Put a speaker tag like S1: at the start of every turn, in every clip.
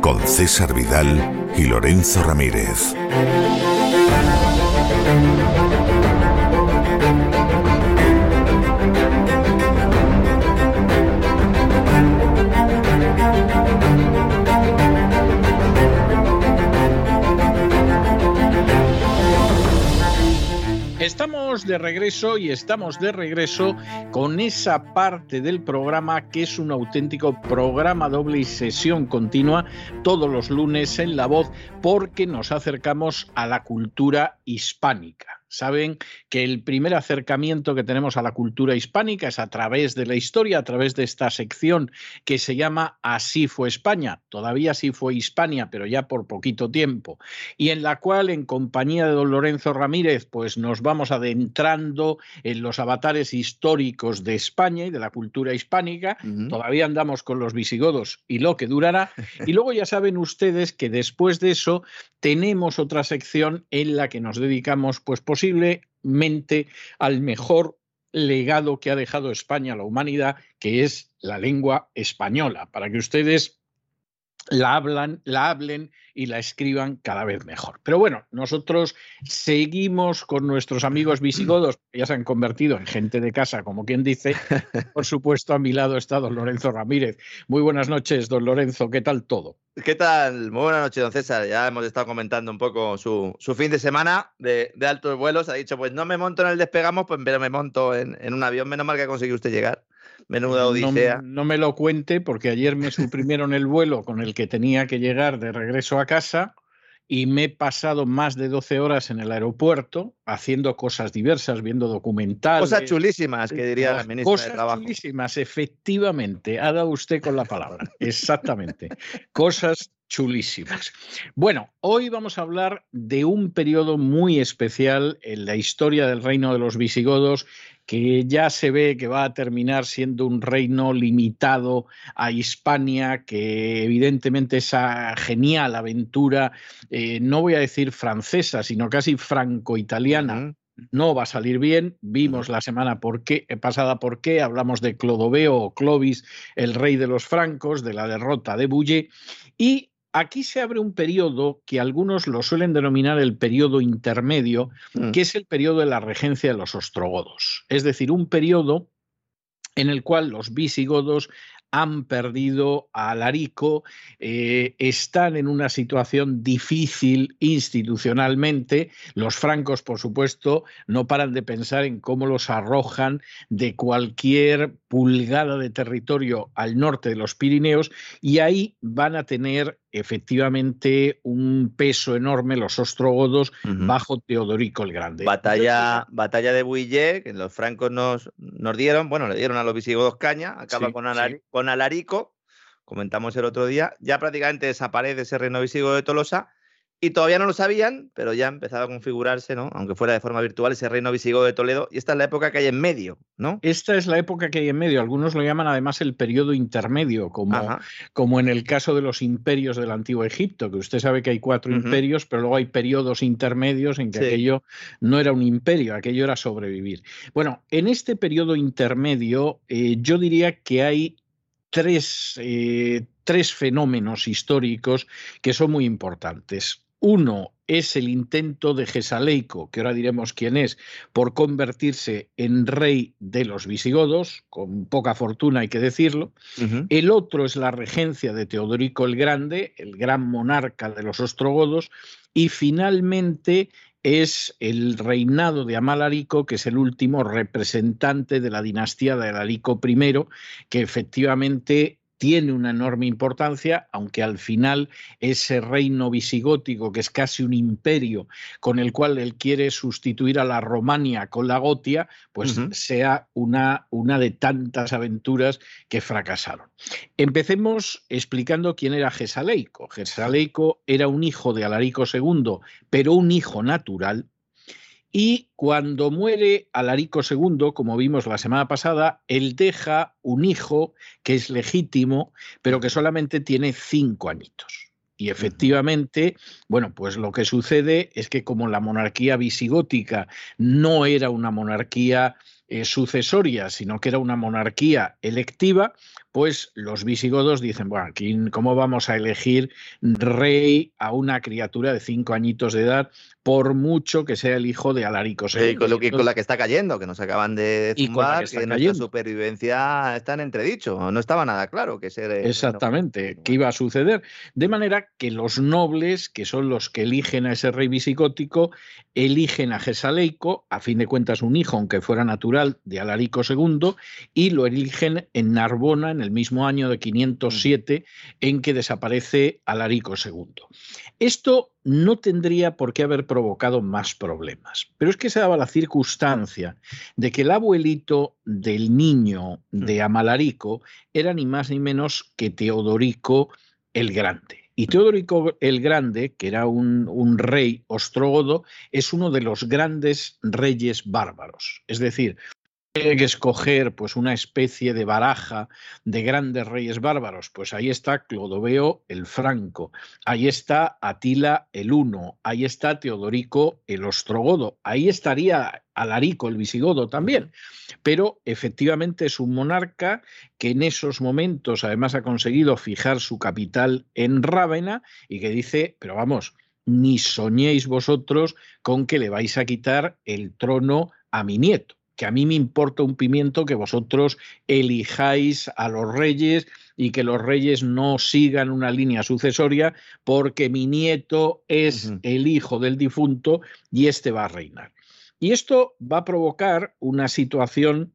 S1: Con César Vidal y Lorenzo Ramírez.
S2: de regreso y estamos de regreso con esa parte del programa que es un auténtico programa doble y sesión continua todos los lunes en La Voz porque nos acercamos a la cultura hispánica saben que el primer acercamiento que tenemos a la cultura hispánica es a través de la historia, a través de esta sección que se llama Así fue España, todavía así fue Hispania, pero ya por poquito tiempo, y en la cual en compañía de don Lorenzo Ramírez, pues nos vamos adentrando en los avatares históricos de España y de la cultura hispánica, todavía andamos con los visigodos y lo que durará, y luego ya saben ustedes que después de eso tenemos otra sección en la que nos dedicamos pues posiblemente al mejor legado que ha dejado España a la humanidad, que es la lengua española, para que ustedes la, hablan, la hablen y la escriban cada vez mejor. Pero bueno, nosotros seguimos con nuestros amigos visigodos, que ya se han convertido en gente de casa, como quien dice. Por supuesto, a mi lado está don Lorenzo Ramírez. Muy buenas noches, don Lorenzo, ¿qué tal todo?
S3: ¿Qué tal? Muy buenas noches, don César. Ya hemos estado comentando un poco su, fin de semana de, altos vuelos. Ha dicho, pues no me monto en el despegamos, pues pero me monto en, en un avión. Menos mal que ha conseguido usted llegar. Menuda odisea.
S2: No, me lo cuente porque ayer me suprimieron el vuelo con el que tenía que llegar de regreso a casa y me he pasado más de 12 horas en el aeropuerto haciendo cosas diversas, viendo documentales.
S3: Cosas chulísimas, que diría la ministra
S2: cosas
S3: de Trabajo.
S2: chulísimas, efectivamente. Ha dado usted con la palabra. Exactamente. cosas chulísimas. Bueno, hoy vamos a hablar de un periodo muy especial en la historia del reino de los visigodos que ya se ve que va a terminar siendo un reino limitado a Hispania, que evidentemente esa genial aventura, eh, no voy a decir francesa, sino casi franco-italiana, no va a salir bien. Vimos la semana por qué, eh, pasada por qué, hablamos de Clodoveo o Clovis, el rey de los francos, de la derrota de Bouillé, y Aquí se abre un periodo que algunos lo suelen denominar el periodo intermedio, mm. que es el periodo de la regencia de los ostrogodos. Es decir, un periodo en el cual los visigodos han perdido a Alarico, eh, están en una situación difícil institucionalmente. Los francos, por supuesto, no paran de pensar en cómo los arrojan de cualquier pulgada de territorio al norte de los Pirineos y ahí van a tener efectivamente un peso enorme los ostrogodos bajo Teodorico el Grande.
S3: Batalla, batalla de Buillé, que los francos nos, nos dieron, bueno, le dieron a los visigodos caña, acaba con, con Alarico, comentamos el otro día, ya prácticamente desaparece ese reino visigodo de Tolosa y todavía no lo sabían, pero ya empezaba a configurarse, ¿no? Aunque fuera de forma virtual, ese reino visigodo de Toledo. Y esta es la época que hay en medio, ¿no?
S2: Esta es la época que hay en medio. Algunos lo llaman además el periodo intermedio, como, como en el caso de los imperios del antiguo Egipto, que usted sabe que hay cuatro imperios, pero luego hay periodos intermedios en que aquello no era un imperio, aquello era sobrevivir. Bueno, en este periodo intermedio, eh, yo diría que hay tres, eh, tres fenómenos históricos que son muy importantes. Uno es el intento de Gesaleico, que ahora diremos quién es, por convertirse en rey de los visigodos, con poca fortuna hay que decirlo. El otro es la regencia de Teodorico el Grande, el gran monarca de los ostrogodos. Y finalmente es el reinado de Amalarico, que es el último representante de la dinastía de Alarico I, que efectivamente tiene una enorme importancia, aunque al final ese reino visigótico, que es casi un imperio, con el cual él quiere sustituir a la Romania con la Gotia, pues sea una, una de tantas aventuras que fracasaron. Empecemos explicando quién era Gesaleico. Gesaleico era un hijo de Alarico II, pero un hijo natural, y cuando muere Alarico II, como vimos la semana pasada, él deja un hijo que es legítimo, pero que solamente tiene cinco añitos. Y efectivamente, bueno, pues lo que sucede es que como la monarquía visigótica no era una monarquía eh, sucesoria, sino que era una monarquía electiva, pues los visigodos dicen, bueno, aquí ¿cómo vamos a elegir rey a una criatura de cinco añitos de edad, por mucho que sea el hijo de Alarico
S3: II? con, lo que, con la que está cayendo, que nos acaban de zumbar, que, nuestra supervivencia está en entredicho, no estaba nada claro que ser...
S2: Exactamente, qué iba a suceder. De manera que los nobles, que son los que eligen a ese rey visigótico, eligen a Gesaleico, a fin de cuentas un hijo, aunque fuera natural, de Alarico II, y lo eligen en Narbona, en el mismo año de 507 en que desaparece Alarico II. Esto no tendría por qué haber provocado más problemas, pero es que se daba la circunstancia de que el abuelito del niño de Amalarico era ni más ni menos que Teodorico el Grande. Y Teodorico el Grande, que era un, un, rey ostrogodo, es uno de los grandes reyes bárbaros. Es decir, que escoger pues una especie de baraja de grandes reyes bárbaros, pues ahí está Clodoveo el Franco, ahí está Atila el Uno, ahí está Teodorico el Ostrogodo, ahí estaría Alarico el Visigodo también, pero efectivamente es un monarca que en esos momentos además ha conseguido fijar su capital en Rávena y que dice, pero vamos, ni soñéis vosotros con que le vais a quitar el trono a mi nieto que a mí me importa un pimiento que vosotros elijáis a los reyes y que los reyes no sigan una línea sucesoria porque mi nieto es el hijo del difunto y este va a reinar. Y esto va a provocar una situación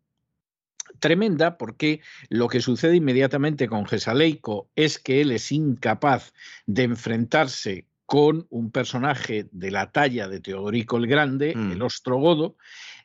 S2: tremenda porque lo que sucede inmediatamente con Gesaleico es que él es incapaz de enfrentarse con un personaje de la talla de Teodorico el Grande, el mm. ostrogodo,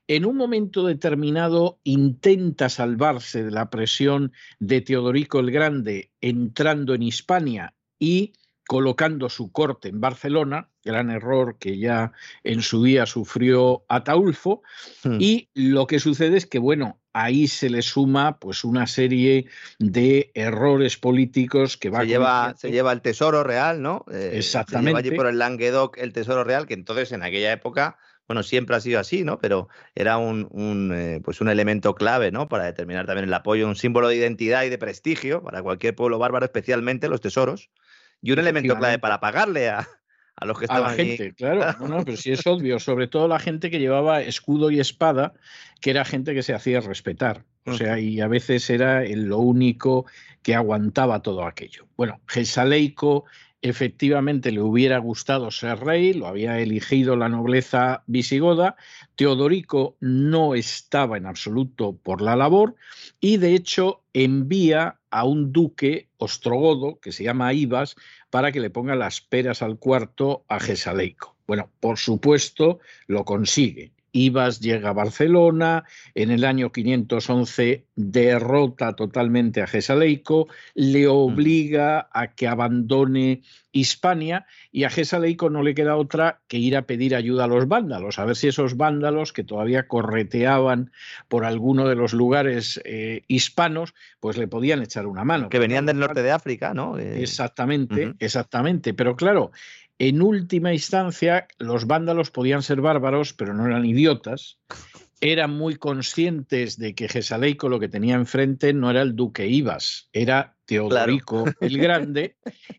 S2: en un momento determinado intenta salvarse de la presión de Teodorico el Grande entrando en Hispania y colocando su corte en Barcelona, gran error que ya en su día sufrió Ataulfo, hmm. y lo que sucede es que, bueno, ahí se le suma pues una serie de errores políticos que va
S3: se lleva se lleva el tesoro real no
S2: exactamente eh, se
S3: lleva allí por el Languedoc el tesoro real que entonces en aquella época bueno, siempre ha sido así, ¿no? Pero era un, eh, pues un elemento clave, ¿no? Para determinar también el apoyo, un símbolo de identidad y de prestigio para cualquier pueblo bárbaro, especialmente los tesoros, y un elemento clave para pagarle a, a los que estaban
S2: a la gente, claro, no, no, pero sí es obvio, sobre todo la gente que llevaba escudo y espada, que era gente que se hacía respetar, o sea, y a veces era lo único que aguantaba todo aquello. Bueno, Gesaleico efectivamente le hubiera gustado ser rey, lo había elegido la nobleza visigoda, Teodorico no estaba en absoluto por la labor y de hecho envía a un duque ostrogodo que se llama Ibas para que le ponga las peras al cuarto a Gesaleico. Bueno, por supuesto lo consigue Ibas llega a Barcelona, en el año 511 derrota totalmente a Gesaleico, le obliga a que abandone Hispania y a Gesaleico no le queda otra que ir a pedir ayuda a los vándalos, a ver si esos vándalos que todavía correteaban por alguno de los lugares eh, hispanos, pues le podían echar una mano.
S3: Que venían del norte de África, ¿no?
S2: Eh, exactamente, exactamente. Pero claro, en última instancia, los vándalos podían ser bárbaros, pero no eran idiotas. Eran muy conscientes de que Gesaleico lo que tenía enfrente no era el duque Ibas, era Teodorico el Grande,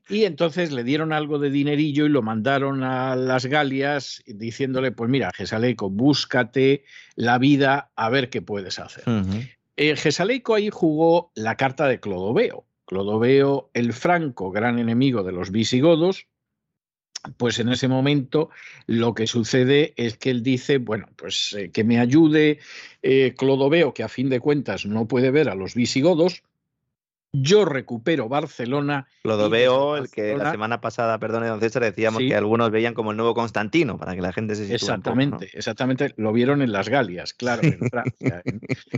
S2: y entonces le dieron algo de dinerillo y lo mandaron a las Galias diciéndole, pues mira, Gesaleico, búscate la vida a ver qué puedes hacer. Eh, Gesaleico ahí jugó la carta de Clodoveo. Clodoveo el Franco, gran enemigo de los visigodos, pues en ese momento lo que sucede es que él dice, bueno, pues eh, que me ayude eh, Clodoveo, que a fin de cuentas no puede ver a los visigodos, yo recupero Barcelona.
S3: Lo veo, el que la semana pasada, perdone, don César, decíamos que algunos veían como el nuevo Constantino, para que la gente se sitúe
S2: Exactamente, exactamente. Lo vieron en las Galias, claro, en Francia.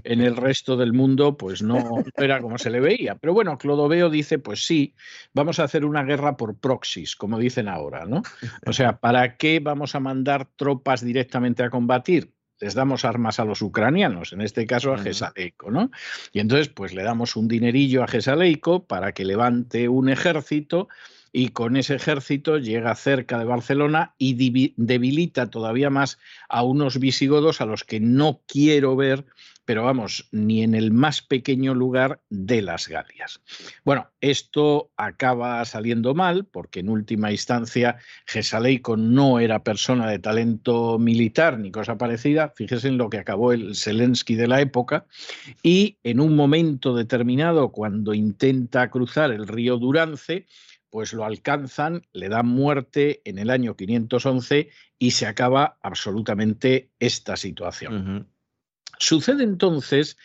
S2: en, el resto del mundo, pues no era como se le veía. Pero bueno, Clodoveo dice, pues sí, vamos a hacer una guerra por proxies, como dicen ahora, ¿no? O sea, ¿para qué vamos a mandar tropas directamente a combatir? Les damos armas a los ucranianos, en este caso a Gesaleico, ¿no? Y entonces, pues le damos un dinerillo a Gesaleico para que levante un ejército y con ese ejército llega cerca de Barcelona y debilita todavía más a unos visigodos a los que no quiero ver pero vamos, ni en el más pequeño lugar de las Galias. Bueno, esto acaba saliendo mal porque en última instancia Gesaleico no era persona de talento militar ni cosa parecida, fíjese en lo que acabó el Zelensky de la época, y en un momento determinado cuando intenta cruzar el río Durance, pues lo alcanzan, le dan muerte en el año 511 y se acaba absolutamente esta situación. Sucede entonces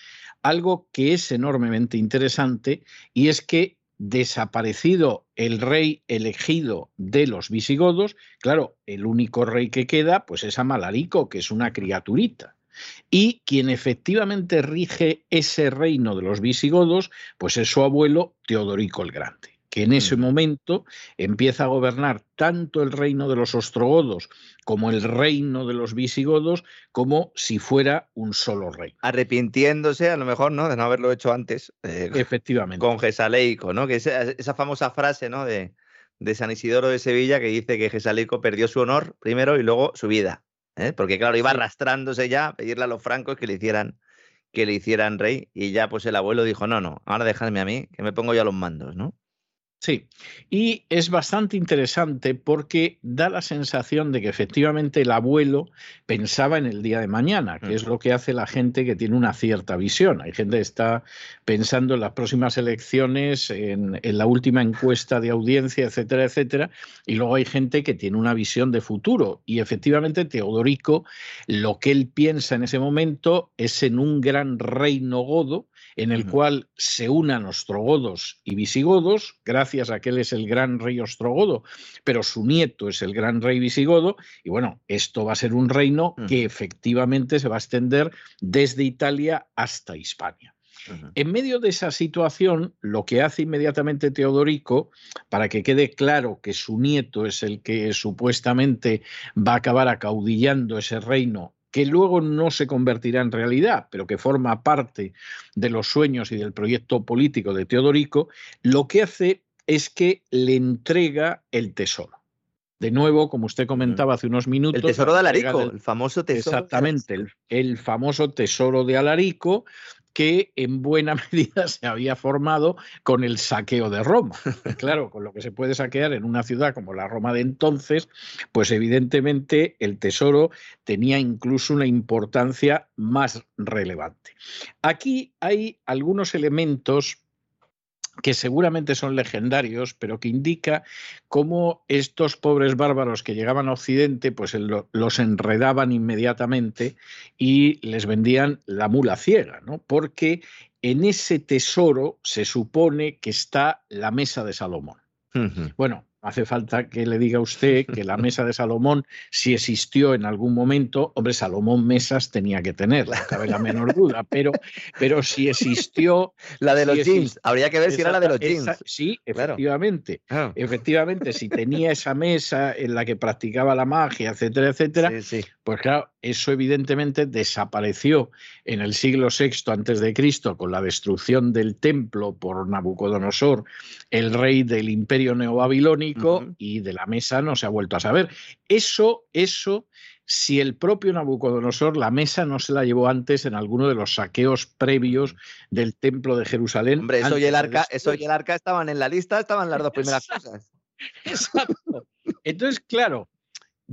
S2: algo que es enormemente interesante y es que desaparecido el rey elegido de los visigodos, claro, el único rey que queda pues es Amalarico, que es una criaturita. Y quien efectivamente rige ese reino de los visigodos, pues es su abuelo Teodorico el Grande. Que en ese mm. momento empieza a gobernar tanto el reino de los ostrogodos como el reino de los visigodos, como si fuera un solo rey.
S3: Arrepintiéndose, a lo mejor, ¿no? De no haberlo hecho antes.
S2: Eh, Efectivamente.
S3: Con Gesaleico, ¿no? Que esa, esa famosa frase, ¿no? De, de, San Isidoro de Sevilla que dice que Gesaleico perdió su honor primero y luego su vida. ¿eh? Porque, claro, iba arrastrándose ya a pedirle a los francos que le hicieran que le hicieran rey y ya pues el abuelo dijo, no, no, ahora dejadme a mí, que me pongo yo a los mandos, ¿no?
S2: Sí, y es bastante interesante porque da la sensación de que efectivamente el abuelo pensaba en el día de mañana, que es lo que hace la gente que tiene una cierta visión. Hay gente que está pensando en las próximas elecciones, en, en la última encuesta de audiencia, etcétera, etcétera, y luego hay gente que tiene una visión de futuro. Y efectivamente Teodorico, lo que él piensa en ese momento es en un gran reino godo, en el cual se unan ostrogodos y visigodos, gracias a que él es el gran rey ostrogodo, pero su nieto es el gran rey visigodo, y bueno, esto va a ser un reino que efectivamente se va a extender desde Italia hasta Hispania. En medio de esa situación, lo que hace inmediatamente Teodorico, para que quede claro que su nieto es el que supuestamente va a acabar acaudillando ese reino que luego no se convertirá en realidad, pero que forma parte de los sueños y del proyecto político de Teodorico, lo que hace es que le entrega el tesoro. De nuevo, como usted comentaba hace unos minutos.
S3: El tesoro de Alarico, el famoso tesoro.
S2: Exactamente, el, famoso tesoro de Alarico, que en buena medida se había formado con el saqueo de Roma. Claro, con lo que se puede saquear en una ciudad como la Roma de entonces, pues evidentemente el tesoro tenía incluso una importancia más relevante. Aquí hay algunos elementos que seguramente son legendarios, pero que indica cómo estos pobres bárbaros que llegaban a Occidente, pues los enredaban inmediatamente y les vendían la mula ciega, ¿no? Porque en ese tesoro se supone que está la mesa de Salomón. Bueno, hace falta que le diga a usted que la mesa de Salomón, si existió en algún momento, hombre, Salomón mesas tenía que tener, no cabe la menor duda, pero, pero si existió...
S3: La de los jeans, habría que ver si era la de los jeans.
S2: sí, efectivamente, efectivamente, si tenía esa mesa en la que practicaba la magia, etcétera, etcétera, pues claro, eso evidentemente desapareció en el siglo VI antes de Cristo con la destrucción del templo por Nabucodonosor, el rey del imperio neobabilónico, y de la mesa no se ha vuelto a saber. Eso, eso, si el propio Nabucodonosor la mesa no se la llevó antes en alguno de los saqueos previos del templo de Jerusalén.
S3: Hombre, eso y el arca, eso y el arca estaban en la lista, estaban las dos primeras cosas.
S2: Exacto. Entonces, claro,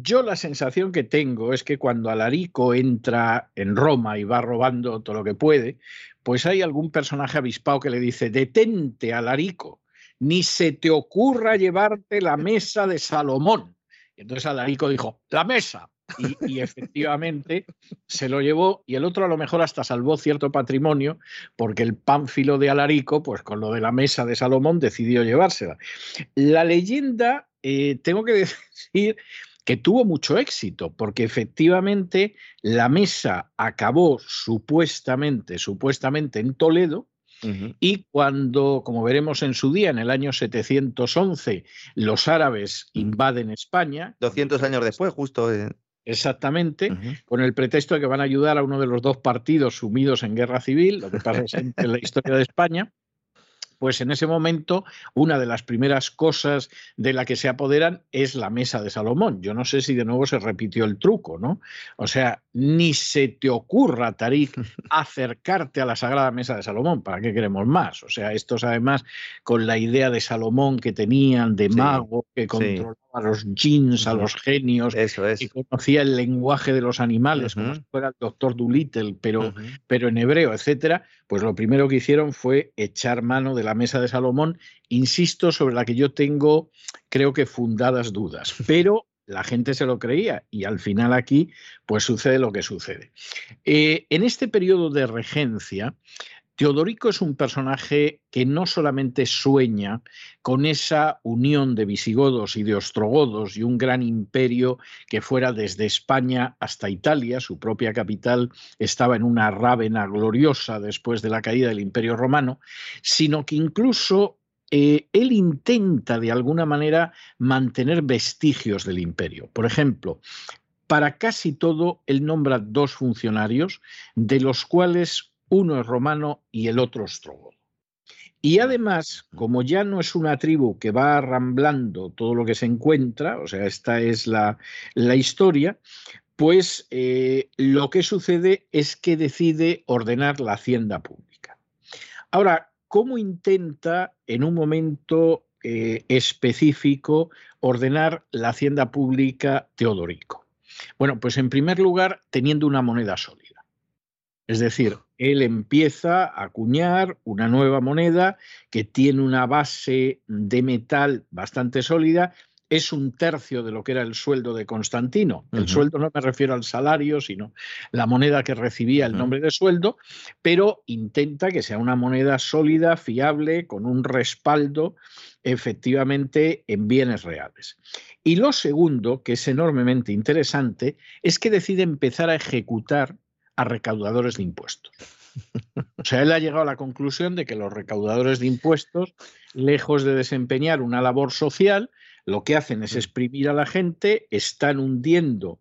S2: yo la sensación que tengo es que cuando Alarico entra en Roma y va robando todo lo que puede, pues hay algún personaje avispado que le dice, detente, Alarico, ni se te ocurra llevarte la mesa de Salomón. Y entonces Alarico dijo, la mesa. Y, efectivamente se lo llevó y el otro a lo mejor hasta salvó cierto patrimonio porque el pánfilo de Alarico, pues con lo de la mesa de Salomón, decidió llevársela. La leyenda, eh, tengo que decir que tuvo mucho éxito, porque efectivamente la mesa acabó supuestamente, supuestamente en Toledo, y cuando, como veremos en su día, en el año 711, los árabes invaden España.
S3: 200 años después, justo.
S2: Exactamente, con el pretexto de que van a ayudar a uno de los dos partidos sumidos en guerra civil, lo que pasa en la historia de España pues en ese momento una de las primeras cosas de la que se apoderan es la mesa de Salomón. Yo no sé si de nuevo se repitió el truco, ¿no? O sea, ni se te ocurra, Tarik, acercarte a la sagrada mesa de Salomón. ¿Para qué queremos más? O sea, estos además con la idea de Salomón que tenían de mago, que controlaba a los jeans, a los genios,
S3: Eso es.
S2: que conocía el lenguaje de los animales, como si fuera el doctor Doolittle, pero, pero en hebreo, etcétera, pues lo primero que hicieron fue echar mano de la mesa de Salomón, insisto, sobre la que yo tengo, creo que fundadas dudas, pero la gente se lo creía y al final aquí pues sucede lo que sucede. Eh, en este periodo de regencia, Teodorico es un personaje que no solamente sueña con esa unión de visigodos y de ostrogodos y un gran imperio que fuera desde España hasta Italia, su propia capital estaba en una rávena gloriosa después de la caída del imperio romano, sino que incluso eh, él intenta de alguna manera mantener vestigios del imperio. Por ejemplo, para casi todo él nombra dos funcionarios, de los cuales uno es romano y el otro ostrogodo. Y además, como ya no es una tribu que va arramblando todo lo que se encuentra, o sea, esta es la, historia, pues eh, lo que sucede es que decide ordenar la hacienda pública. Ahora, ¿cómo intenta en un momento eh, específico ordenar la hacienda pública Teodorico? Bueno, pues en primer lugar, teniendo una moneda sólida. Es decir, él empieza a acuñar una nueva moneda que tiene una base de metal bastante sólida. Es un tercio de lo que era el sueldo de Constantino. El sueldo no me refiero al salario, sino la moneda que recibía el nombre de sueldo, pero intenta que sea una moneda sólida, fiable, con un respaldo efectivamente en bienes reales. Y lo segundo, que es enormemente interesante, es que decide empezar a ejecutar a recaudadores de impuestos. O sea, él ha llegado a la conclusión de que los recaudadores de impuestos, lejos de desempeñar una labor social, lo que hacen es mm. exprimir a la gente, están hundiendo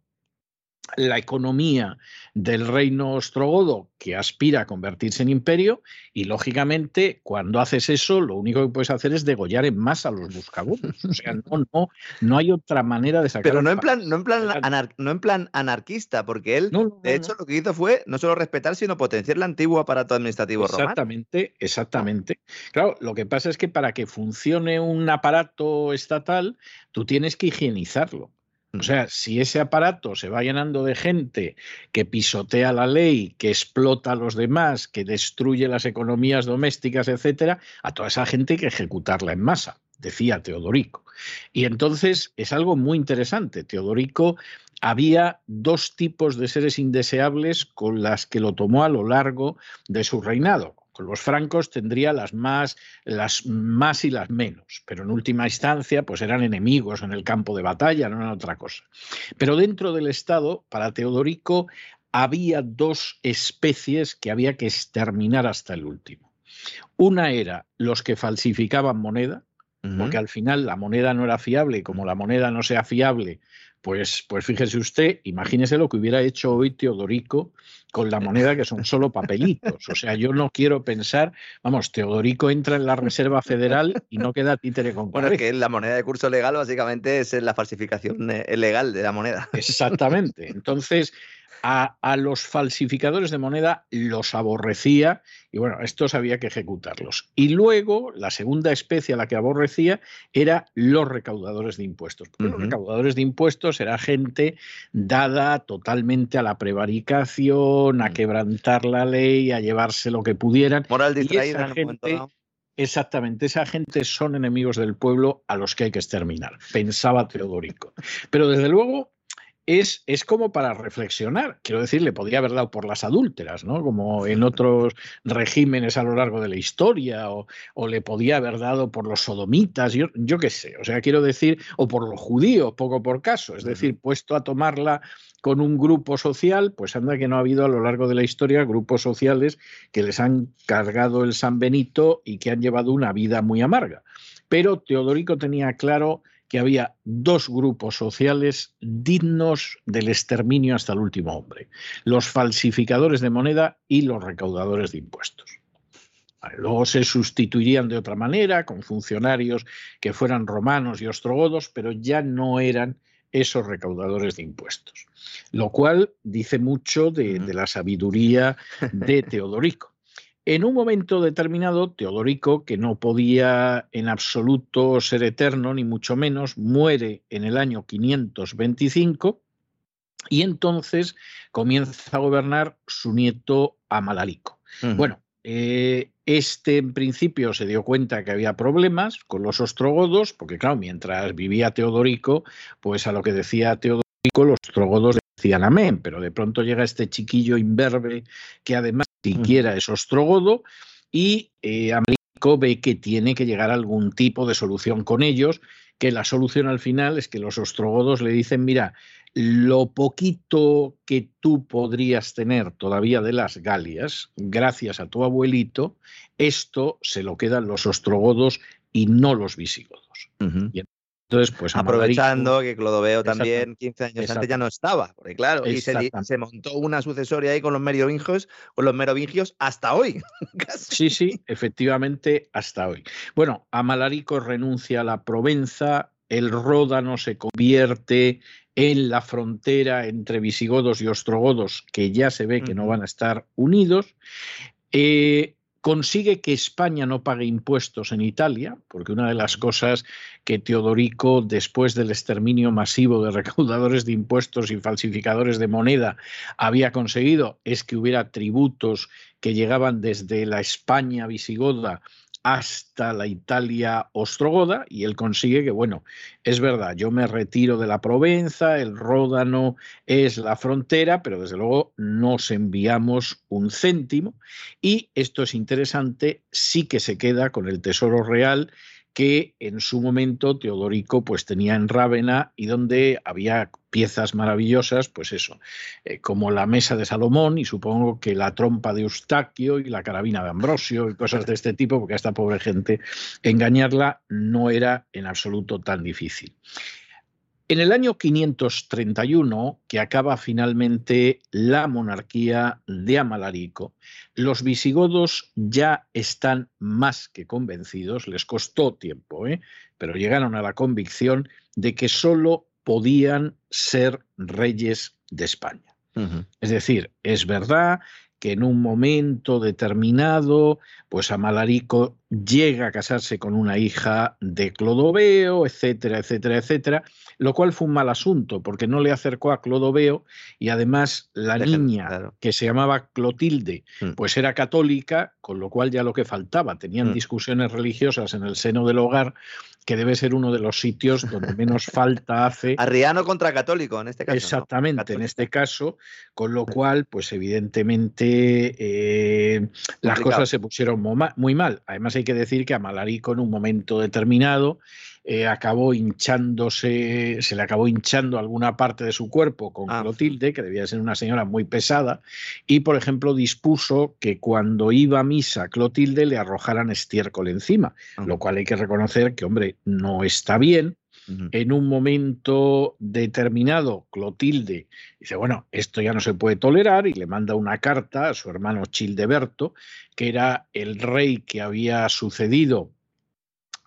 S2: la economía del reino ostrogodo que aspira a convertirse en imperio y lógicamente cuando haces eso lo único que puedes hacer es degollar en masa a los buscabondos. O sea, no, no, no hay otra manera de sacar.
S3: Pero no en plan, no en plan, no en plan anarquista, porque él de hecho lo que hizo fue no solo respetar, sino potenciar el antiguo aparato administrativo
S2: exactamente, romano. Exactamente, Claro, lo que pasa es que para que funcione un aparato estatal, tú tienes que higienizarlo. O sea, si ese aparato se va llenando de gente que pisotea la ley, que explota a los demás, que destruye las economías domésticas, etcétera, a toda esa gente hay que ejecutarla en masa, decía Teodorico. Y entonces es algo muy interesante. Teodorico había dos tipos de seres indeseables con las que lo tomó a lo largo de su reinado los francos tendría las más, las más y las menos, pero en última instancia pues eran enemigos en el campo de batalla, no era otra cosa. Pero dentro del Estado, para Teodorico, había dos especies que había que exterminar hasta el último. Una era los que falsificaban moneda, porque al final la moneda no era fiable y como la moneda no sea fiable, pues, pues fíjese usted, imagínese lo que hubiera hecho hoy Teodorico con la moneda que son solo papelitos. O sea, yo no quiero pensar, vamos, Teodorico entra en la Reserva Federal y no queda títere con
S3: Bueno, es que la moneda de curso legal básicamente es la falsificación eh, legal de la moneda.
S2: Exactamente. Entonces, a, los falsificadores de moneda los aborrecía y bueno, estos había que ejecutarlos. Y luego, la segunda especie a la que aborrecía era los recaudadores de impuestos. Los recaudadores de impuestos era gente dada totalmente a la prevaricación, a mm. quebrantar la ley, a llevarse lo que pudieran.
S3: Moral distraída
S2: Exactamente, esa gente son enemigos del pueblo a los que hay que exterminar, pensaba Teodorico. Pero desde luego es, es, como para reflexionar. Quiero decir, le podría haber dado por las adúlteras, ¿no? Como en otros regímenes a lo largo de la historia, o, le podía haber dado por los sodomitas, yo, yo qué sé. O sea, quiero decir, o por los judíos, poco por caso. Es decir, puesto a tomarla con un grupo social, pues anda que no ha habido a lo largo de la historia grupos sociales que les han cargado el San Benito y que han llevado una vida muy amarga. Pero Teodorico tenía claro que había dos grupos sociales dignos del exterminio hasta el último hombre, los falsificadores de moneda y los recaudadores de impuestos. Luego se sustituirían de otra manera, con funcionarios que fueran romanos y ostrogodos, pero ya no eran esos recaudadores de impuestos. Lo cual dice mucho de, de la sabiduría de Teodorico. En un momento determinado, Teodorico, que no podía en absoluto ser eterno, ni mucho menos, muere en el año 525 y entonces comienza a gobernar su nieto Amalarico. Bueno, eh, este en principio se dio cuenta que había problemas con los ostrogodos, porque claro, mientras vivía Teodorico, pues a lo que decía Teodorico, los ostrogodos decían amén, pero de pronto llega este chiquillo imberbe que además siquiera es ostrogodo y eh, Américo ve que tiene que llegar a algún tipo de solución con ellos, que la solución al final es que los ostrogodos le dicen, mira, lo poquito que tú podrías tener todavía de las Galias, gracias a tu abuelito, esto se lo quedan los ostrogodos y no los visigodos.
S3: Entonces, pues aprovechando que Clodoveo también 15 años antes ya no estaba, porque claro, y se, montó una sucesoria ahí con los merovingios, con los merovingios hasta hoy.
S2: sí, sí, efectivamente hasta hoy. Bueno, Amalarico renuncia a la Provenza, el Ródano se convierte en la frontera entre visigodos y ostrogodos, que ya se ve que no van a estar unidos. Eh, consigue que España no pague impuestos en Italia, porque una de las cosas que Teodorico, después del exterminio masivo de recaudadores de impuestos y falsificadores de moneda, había conseguido es que hubiera tributos que llegaban desde la España visigoda hasta la Italia ostrogoda y él consigue que, bueno, es verdad, yo me retiro de la Provenza, el Ródano es la frontera, pero desde luego nos enviamos un céntimo y esto es interesante, sí que se queda con el Tesoro Real que en su momento Teodorico pues tenía en Rávena y donde había piezas maravillosas, pues eso, eh, como la mesa de Salomón y supongo que la trompa de Eustaquio y la carabina de Ambrosio y cosas de este tipo, porque a esta pobre gente engañarla no era en absoluto tan difícil. En el año 531, que acaba finalmente la monarquía de Amalarico, los visigodos ya están más que convencidos, les costó tiempo, ¿eh? pero llegaron a la convicción de que solo podían ser reyes de España. Es decir, es verdad que en un momento determinado, pues Amalarico llega a casarse con una hija de Clodoveo, etcétera, etcétera, etcétera, lo cual fue un mal asunto porque no le acercó a Clodoveo y además la niña que se llamaba Clotilde, mm. pues era católica, con lo cual ya lo que faltaba, tenían mm. discusiones religiosas en el seno del hogar, que debe ser uno de los sitios donde menos falta hace.
S3: Arriano contra católico, en este caso.
S2: Exactamente, en este caso, con lo cual, pues evidentemente eh, las cosas se pusieron muy mal. Además, hay que decir que a Malarico en un momento determinado eh, acabó hinchándose, se le acabó hinchando alguna parte de su cuerpo con ah. Clotilde, que debía ser una señora muy pesada, y por ejemplo dispuso que cuando iba a misa Clotilde le arrojaran estiércol encima, ah. lo cual hay que reconocer que, hombre, no está bien. En un momento determinado, Clotilde dice, bueno, esto ya no se puede tolerar y le manda una carta a su hermano Childeberto, que era el rey que había sucedido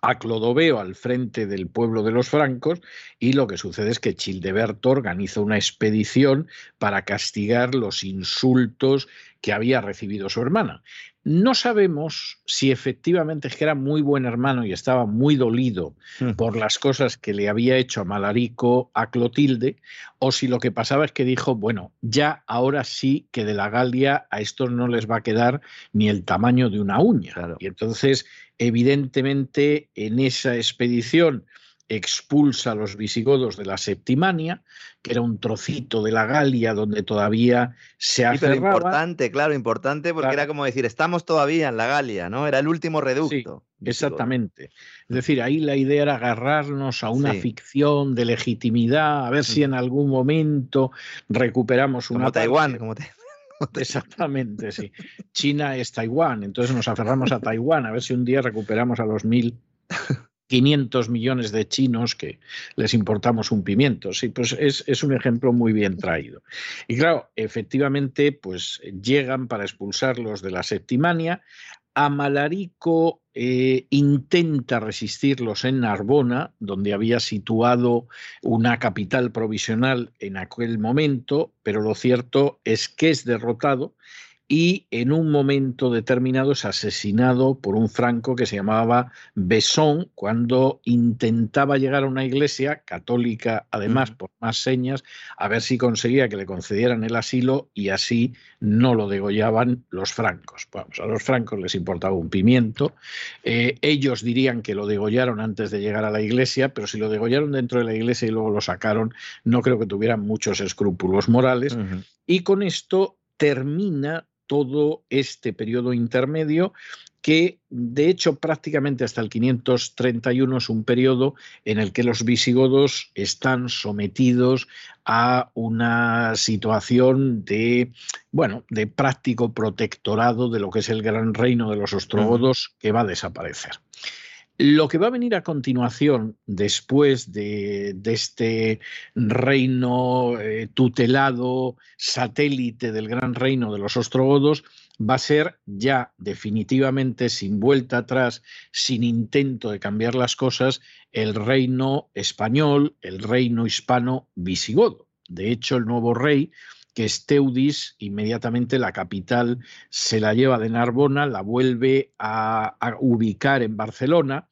S2: a Clodoveo al frente del pueblo de los francos y lo que sucede es que Childeberto organiza una expedición para castigar los insultos que había recibido su hermana. No sabemos si efectivamente es que era muy buen hermano y estaba muy dolido hmm. por las cosas que le había hecho a Malarico a Clotilde, o si lo que pasaba es que dijo, bueno, ya ahora sí que de la Galia a estos no les va a quedar ni el tamaño de una uña. Y entonces, evidentemente, en esa expedición expulsa a los visigodos de la Septimania, que era un trocito de la Galia donde todavía se hace. Sí,
S3: importante, claro, importante, porque era como decir, estamos todavía en la Galia, ¿no? Era el último reducto.
S2: exactamente. Es decir, ahí la idea era agarrarnos a una ficción de legitimidad, a ver si en algún momento recuperamos una.
S3: Como Taiwán, como
S2: Exactamente, sí. China es Taiwán, entonces nos aferramos a Taiwán, a ver si un día recuperamos a los mil 500 millones de chinos que les importamos un pimiento. Sí, pues es, un ejemplo muy bien traído. Y claro, efectivamente, pues llegan para expulsarlos de la Septimania. Amalarico eh, intenta resistirlos en Narbona, donde había situado una capital provisional en aquel momento, pero lo cierto es que es derrotado y en un momento determinado es asesinado por un franco que se llamaba Besón cuando intentaba llegar a una iglesia católica, además por más señas, a ver si conseguía que le concedieran el asilo y así no lo degollaban los francos. Vamos, a los francos les importaba un pimiento. Eh, ellos dirían que lo degollaron antes de llegar a la iglesia, pero si lo degollaron dentro de la iglesia y luego lo sacaron, no creo que tuvieran muchos escrúpulos morales. Y con esto termina todo este periodo intermedio que de hecho prácticamente hasta el 531 es un periodo en el que los visigodos están sometidos a una situación de bueno, de práctico protectorado de lo que es el gran reino de los ostrogodos que va a desaparecer. Lo que va a venir a continuación, después de, este reino eh, tutelado, satélite del gran reino de los ostrogodos, va a ser ya definitivamente, sin vuelta atrás, sin intento de cambiar las cosas, el reino español, el reino hispano visigodo. De hecho, el nuevo rey que Esteudis inmediatamente la capital se la lleva de Narbona, la vuelve a, a ubicar en Barcelona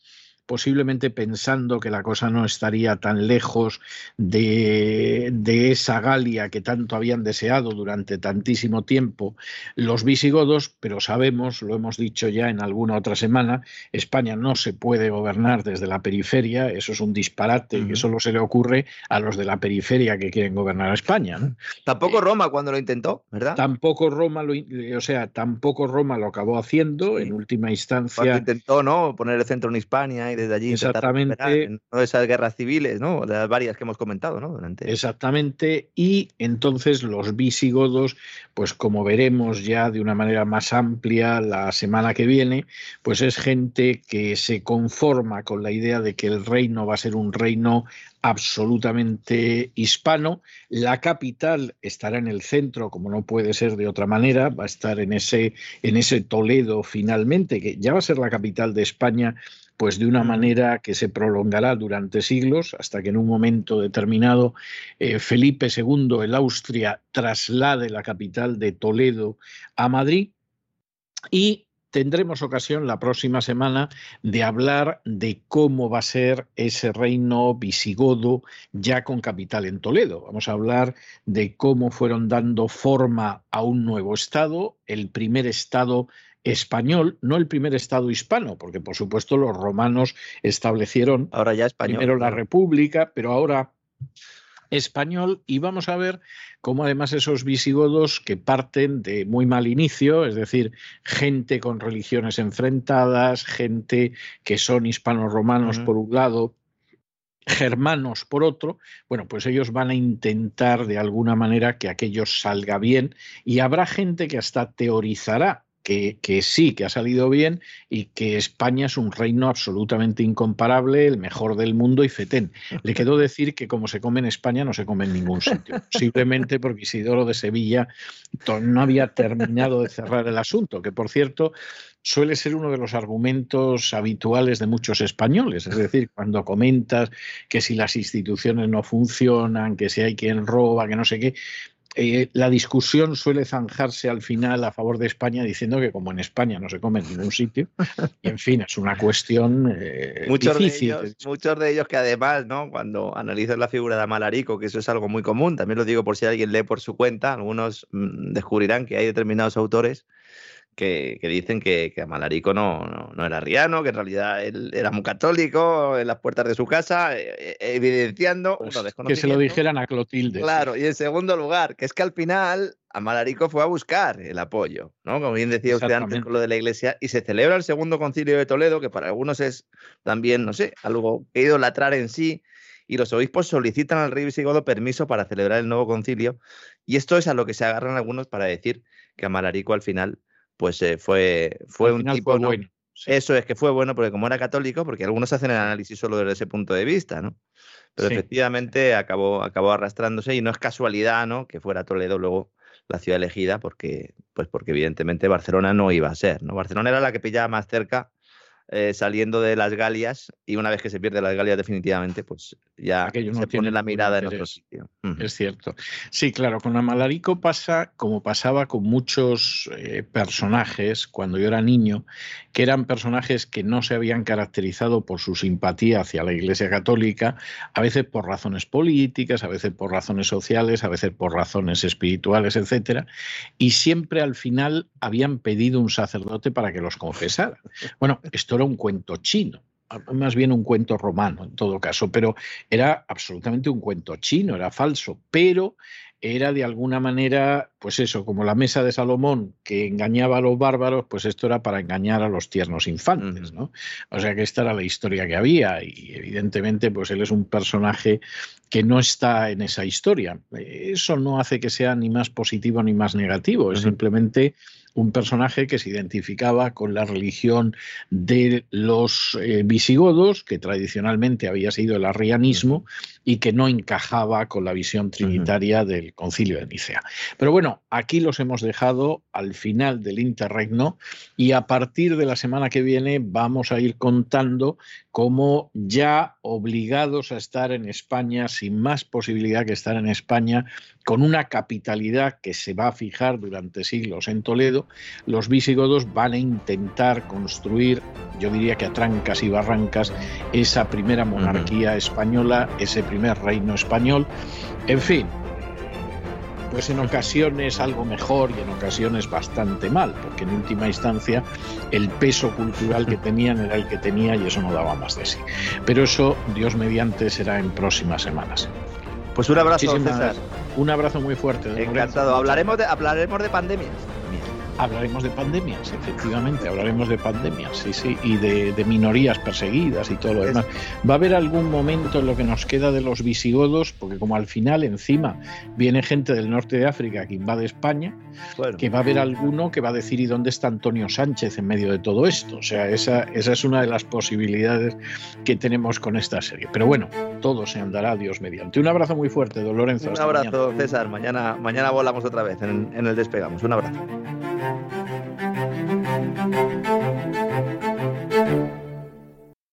S2: posiblemente pensando que la cosa no estaría tan lejos de, esa Galia que tanto habían deseado durante tantísimo tiempo los visigodos, pero sabemos, lo hemos dicho ya en alguna otra semana, España no se puede gobernar desde la periferia, eso es un disparate que solo se le ocurre a los de la periferia que quieren gobernar a España.
S3: Tampoco eh, Roma cuando lo intentó, ¿verdad?
S2: Tampoco Roma lo, o sea, tampoco Roma lo acabó haciendo en última instancia. Cuando
S3: intentó, ¿no? Poner el centro en España y desde allí
S2: Exactamente.
S3: En esas guerras civiles, ¿no? Las varias que hemos comentado, ¿no?
S2: Durante... Exactamente. Y entonces los visigodos, pues como veremos ya de una manera más amplia la semana que viene, pues es gente que se conforma con la idea de que el reino va a ser un reino absolutamente hispano. La capital estará en el centro, como no puede ser de otra manera, va a estar en ese, en ese Toledo finalmente, que ya va a ser la capital de España pues de una manera que se prolongará durante siglos, hasta que en un momento determinado eh, Felipe II, el Austria, traslade la capital de Toledo a Madrid y tendremos ocasión la próxima semana de hablar de cómo va a ser ese reino visigodo ya con capital en Toledo. Vamos a hablar de cómo fueron dando forma a un nuevo Estado, el primer Estado español, no el primer Estado hispano, porque por supuesto los romanos establecieron
S3: ahora ya
S2: primero la República, pero ahora español y vamos a ver cómo además esos visigodos que parten de muy mal inicio, es decir, gente con religiones enfrentadas, gente que son hispano-romanos por un lado, germanos por otro, bueno, pues ellos van a intentar de alguna manera que aquello salga bien y habrá gente que hasta teorizará que, sí, que ha salido bien y que España es un reino absolutamente incomparable, el mejor del mundo y fetén. Le quedó decir que como se come en España no se come en ningún sitio, simplemente porque Isidoro de Sevilla no había terminado de cerrar el asunto, que por cierto suele ser uno de los argumentos habituales de muchos españoles, es decir, cuando comentas que si las instituciones no funcionan, que si hay quien roba, que no sé qué, eh, la discusión suele zanjarse al final a favor de España diciendo que como en España no se come en ningún sitio, y en fin, es una cuestión eh,
S3: muchos
S2: difícil.
S3: De ellos, muchos de ellos que además, ¿no? cuando analizas la figura de Amalarico, que eso es algo muy común, también lo digo por si alguien lee por su cuenta, algunos mm, descubrirán que hay determinados autores que, dicen que, que Amalarico no, no, era riano, que en realidad él era muy católico en las puertas de su casa, eh, eh, evidenciando
S2: pues que se lo dijeran a Clotilde.
S3: Claro, y en segundo lugar, que es que al final Amalarico fue a buscar el apoyo, ¿no? Como bien decía usted antes con lo de la iglesia, y se celebra el segundo concilio de Toledo, que para algunos es también, no sé, algo que idolatrar en sí, y los obispos solicitan al rey visigodo permiso para celebrar el nuevo concilio, y esto es a lo que se agarran algunos para decir que Amalarico al final pues eh, fue, fue un tipo... bueno. Eso es que fue bueno porque como era católico, porque algunos hacen el análisis solo desde ese punto de vista, ¿no? Pero efectivamente acabó, acabó arrastrándose y no es casualidad, ¿no? Que fuera Toledo luego la ciudad elegida porque, pues porque evidentemente Barcelona no iba a ser, ¿no? Barcelona era la que pillaba más cerca eh, saliendo de las Galias y una vez que se pierde las Galias definitivamente, pues ya se pone la mirada en otro sitio.
S2: Es cierto. Sí, claro, con Amalarico pasa como pasaba con muchos eh, personajes cuando yo era niño, que eran personajes que no se habían caracterizado por su simpatía hacia la Iglesia Católica, a veces por razones políticas, a veces por razones sociales, a veces por razones espirituales, etcétera, y siempre al final habían pedido un sacerdote para que los confesara. Bueno, esto un cuento chino, más bien un cuento romano en todo caso, pero era absolutamente un cuento chino, era falso, pero era de alguna manera, pues eso, como la mesa de Salomón que engañaba a los bárbaros, pues esto era para engañar a los tiernos infantes, ¿no? O sea que esta era la historia que había y evidentemente pues él es un personaje que no está en esa historia. Eso no hace que sea ni más positivo ni más negativo, es simplemente un personaje que se identificaba con la religión de los eh, visigodos, que tradicionalmente había sido el arrianismo y que no encajaba con la visión trinitaria del concilio de Nicea. Pero bueno, aquí los hemos dejado al final del interregno y a partir de la semana que viene vamos a ir contando cómo ya obligados a estar en España, sin más posibilidad que estar en España, con una capitalidad que se va a fijar durante siglos en Toledo, los visigodos van a intentar construir, yo diría que a trancas y barrancas, esa primera monarquía española, ese primer reino español. En fin, pues en ocasiones algo mejor y en ocasiones bastante mal, porque en última instancia el peso cultural que tenían era el que tenía y eso no daba más de sí. Pero eso, Dios mediante, será en próximas semanas.
S3: Pues un abrazo, César.
S2: Un abrazo muy fuerte.
S3: Encantado. Hablaremos de, hablaremos de pandemias.
S2: Hablaremos de pandemias, efectivamente, hablaremos de pandemias, sí, sí, y de, minorías perseguidas y todo lo demás. Va a haber algún momento en lo que nos queda de los visigodos, porque como al final encima viene gente del norte de África que invade España, que va a haber alguno que va a decir ¿y dónde está Antonio Sánchez en medio de todo esto? O sea, esa, esa es una de las posibilidades que tenemos con esta serie. Pero bueno, todo se andará Dios mediante. Un abrazo muy fuerte, don Lorenzo.
S3: Un abrazo, César. Mañana, mañana volamos otra vez en, en el Despegamos. Un abrazo. Música